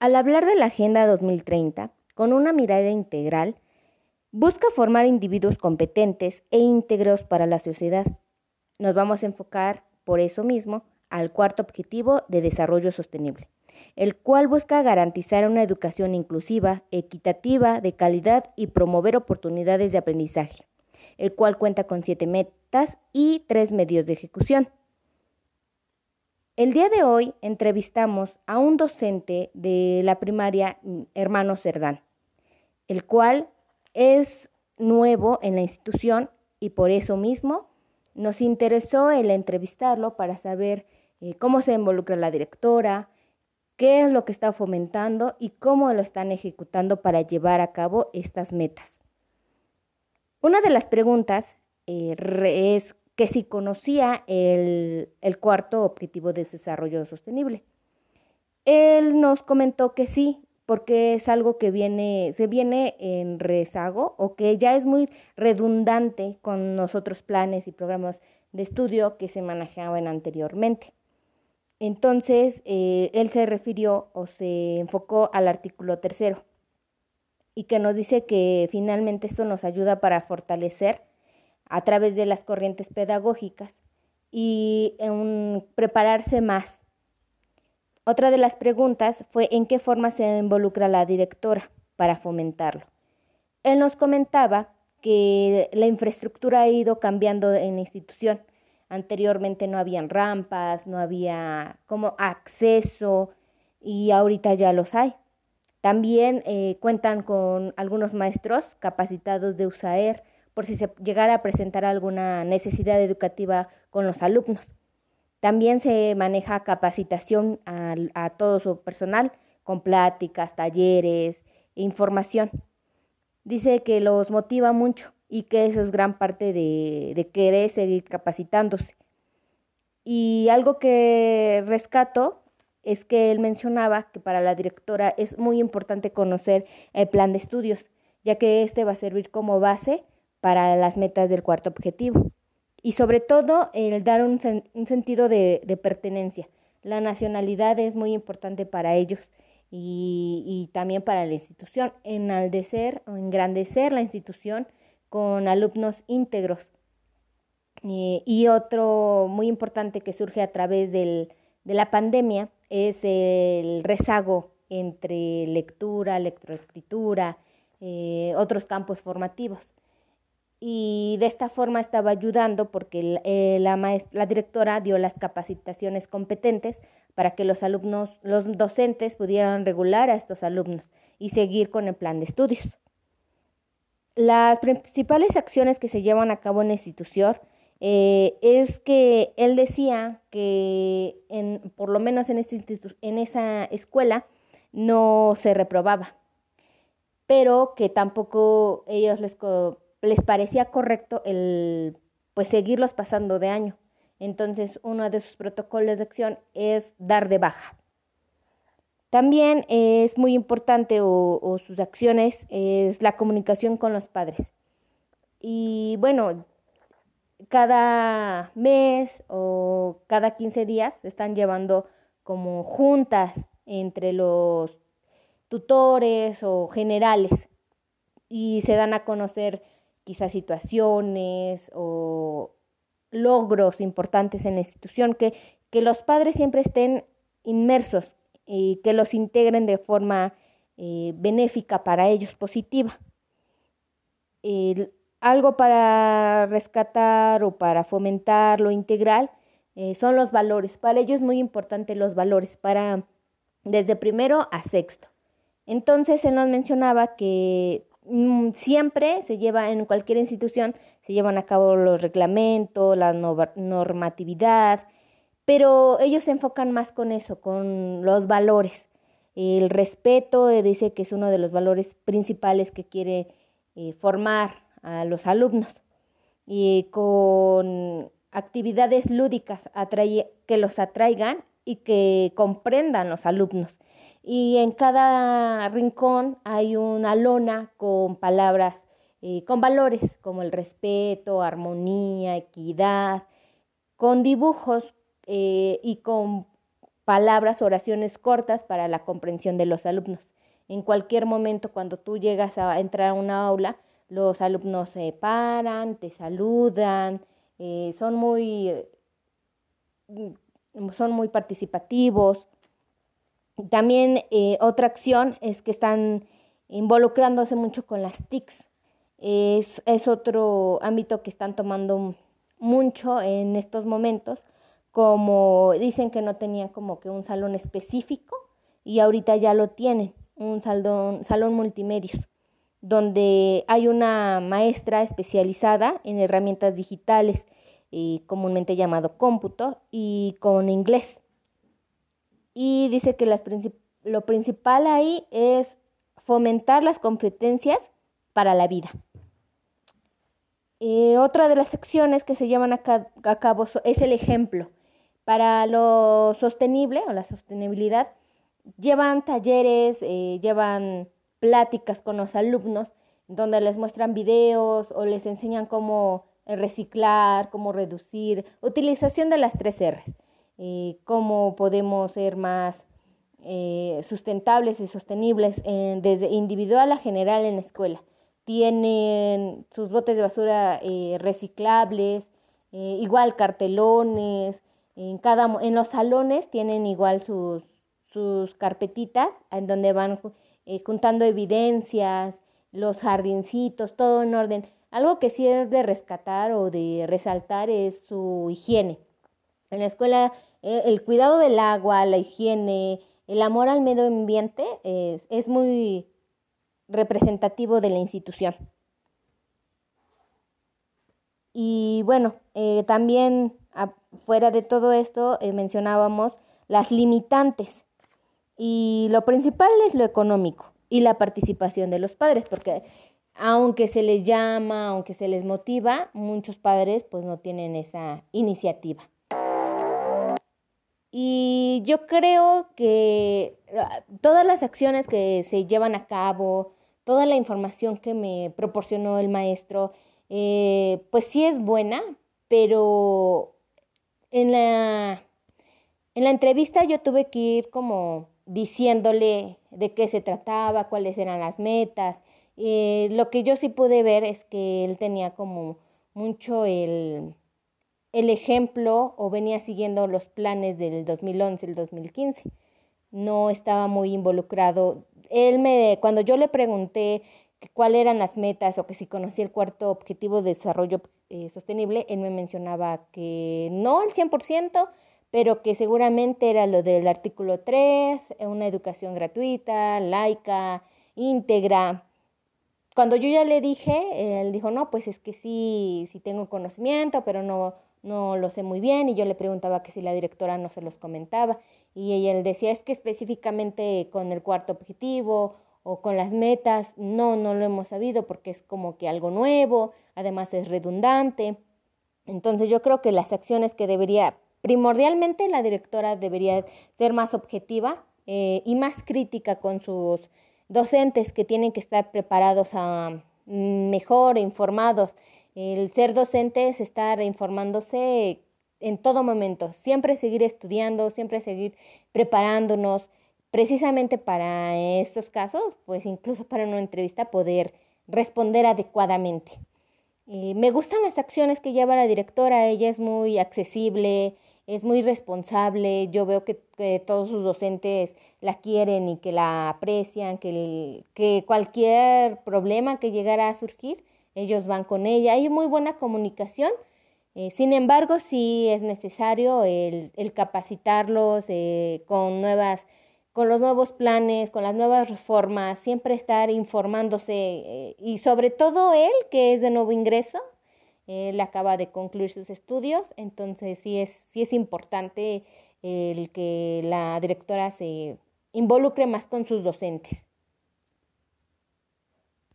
Al hablar de la Agenda 2030, con una mirada integral, busca formar individuos competentes e íntegros para la sociedad. Nos vamos a enfocar, por eso mismo, al cuarto objetivo de desarrollo sostenible, el cual busca garantizar una educación inclusiva, equitativa, de calidad y promover oportunidades de aprendizaje, el cual cuenta con siete metas y tres medios de ejecución. El día de hoy entrevistamos a un docente de la primaria Hermano Cerdán, el cual es nuevo en la institución y por eso mismo nos interesó el entrevistarlo para saber eh, cómo se involucra la directora, qué es lo que está fomentando y cómo lo están ejecutando para llevar a cabo estas metas. Una de las preguntas eh, es que si conocía el, cuarto objetivo de desarrollo sostenible. Él nos comentó que sí, porque es algo que viene, se viene en rezago o que ya es muy redundante con los otros planes y programas de estudio que se manejaban anteriormente. Entonces, eh, él se refirió o se enfocó al artículo tercero y que nos dice que finalmente esto nos ayuda para fortalecer a través de las corrientes pedagógicas y en prepararse más. Otra de las preguntas fue en qué forma se involucra la directora para fomentarlo. Él nos comentaba que la infraestructura ha ido cambiando en la institución. Anteriormente no habían rampas, no había como acceso y ahorita ya los hay. También eh, cuentan con algunos maestros capacitados de USAER por si se llegara a presentar alguna necesidad educativa con los alumnos. También se maneja capacitación a, todo su personal con pláticas, talleres, e información. Dice que los motiva mucho y que eso es gran parte de, de querer seguir capacitándose. Y algo que rescato es que él mencionaba que para la directora es muy importante conocer el plan de estudios, ya que este va a servir como base para las metas del cuarto objetivo. Y sobre todo el dar un, sentido de, pertenencia. La nacionalidad es muy importante para ellos y, también para la institución. Enaldecer o engrandecer la institución con alumnos íntegros. Y otro muy importante que surge a través del, de la pandemia es el rezago entre lectura, lectoescritura, eh, otros campos formativos y de esta forma estaba ayudando porque eh, la, directora dio las capacitaciones competentes para que los alumnos, los docentes pudieran regular a estos alumnos y seguir con el plan de estudios. Las principales acciones que se llevan a cabo en la institución eh, es que él decía que en, por lo menos en, este en esa escuela no se reprobaba, pero que tampoco ellos les les parecía correcto el pues seguirlos pasando de año. Entonces, uno de sus protocolos de acción es dar de baja. También es muy importante o, sus acciones es la comunicación con los padres. Y bueno, cada mes o cada 15 días están llevando como juntas entre los tutores o generales y se dan a conocer quizás situaciones o logros importantes en la institución, que, que los padres siempre estén inmersos y que los integren de forma eh, benéfica para ellos, positiva. algo para rescatar o para fomentar lo integral eh, son los valores. Para ellos es muy importante los valores, para desde primero a sexto. Entonces se nos mencionaba que siempre se lleva en cualquier institución, se llevan a cabo los reglamentos, la normatividad, pero ellos se enfocan más con eso, con los valores. El respeto eh, dice que es uno de los valores principales que quiere eh, formar a los alumnos y con actividades lúdicas que los atraigan y que comprendan los alumnos y en cada rincón hay una lona con palabras, eh, con valores como el respeto, armonía, equidad, con dibujos eh, y con palabras, oraciones cortas para la comprensión de los alumnos. En cualquier momento, cuando tú llegas a entrar a una aula, los alumnos se paran, te saludan, eh, son muy son muy participativos. También eh, otra acción es que están involucrándose mucho con las TICs. Es, es otro ámbito que están tomando mucho en estos momentos, como dicen que no tenían como que un salón específico y ahorita ya lo tienen, un salón, salón multimedios, donde hay una maestra especializada en herramientas digitales, y comúnmente llamado cómputo, y con inglés. Y dice que las lo principal ahí es fomentar las competencias para la vida. Eh, otra de las acciones que se llevan a, cabo es el ejemplo. Para lo sostenible o la sostenibilidad, llevan talleres, eh, llevan pláticas con los alumnos donde les muestran videos o les enseñan cómo reciclar, cómo reducir, utilización de las tres R's, eh, cómo podemos ser más sustentables y sostenibles desde individual a general en la escuela tienen sus botes de basura eh, reciclables, eh, igual cartelones, en, cada, en los salones tienen igual sus, sus carpetitas en donde van eh, juntando evidencias, los jardincitos, todo en orden. Algo que sí es de rescatar o de resaltar es su higiene. En la escuela, el cuidado del agua, la higiene, el amor al medio ambiente es, es muy representativo de la institución. Y bueno, eh, también fuera de todo esto eh, mencionábamos las limitantes. Y lo principal es lo económico y la participación de los padres, porque aunque se les llama, aunque se les motiva, muchos padres pues no tienen esa iniciativa. Y yo creo que ah, todas las acciones que se llevan a cabo, toda la información que me proporcionó el maestro, eh, pues sí es buena, pero en la, en la entrevista yo tuve que ir como diciéndole de qué se trataba, cuáles eran las metas. Eh, lo que yo sí pude ver es que él tenía como mucho el, el ejemplo o venía siguiendo los planes del 2011, el 2015. No estaba muy involucrado él me, cuando yo le pregunté cuáles eran las metas o que si conocía el cuarto objetivo de desarrollo eh, sostenible, él me mencionaba que no al 100%, pero que seguramente era lo del artículo 3, una educación gratuita, laica, íntegra. Cuando yo ya le dije, él dijo, no, pues es que sí, sí tengo conocimiento, pero no, no lo sé muy bien. Y yo le preguntaba que si la directora no se los comentaba. Y él decía, es que específicamente con el cuarto objetivo o con las metas, no, no lo hemos sabido porque es como que algo nuevo, además es redundante. Entonces yo creo que las acciones que debería, primordialmente la directora debería ser más objetiva eh, y más crítica con sus docentes que tienen que estar preparados a mm, mejor, informados. El ser docente es estar informándose en todo momento, siempre seguir estudiando, siempre seguir preparándonos, precisamente para estos casos, pues incluso para una entrevista poder responder adecuadamente. me gustan las acciones que lleva la directora, ella es muy accesible, es muy responsable, yo veo que, todos sus docentes la quieren y que la aprecian, que, que cualquier problema que llegara a surgir, ellos van con ella, hay muy buena comunicación eh, sin embargo, sí es necesario el, capacitarlos eh, con nuevas con los nuevos planes, con las nuevas reformas, siempre estar informándose eh, y sobre todo él, que es de nuevo ingreso, él acaba de concluir sus estudios, entonces sí es, sí es importante el que la directora se involucre más con sus docentes.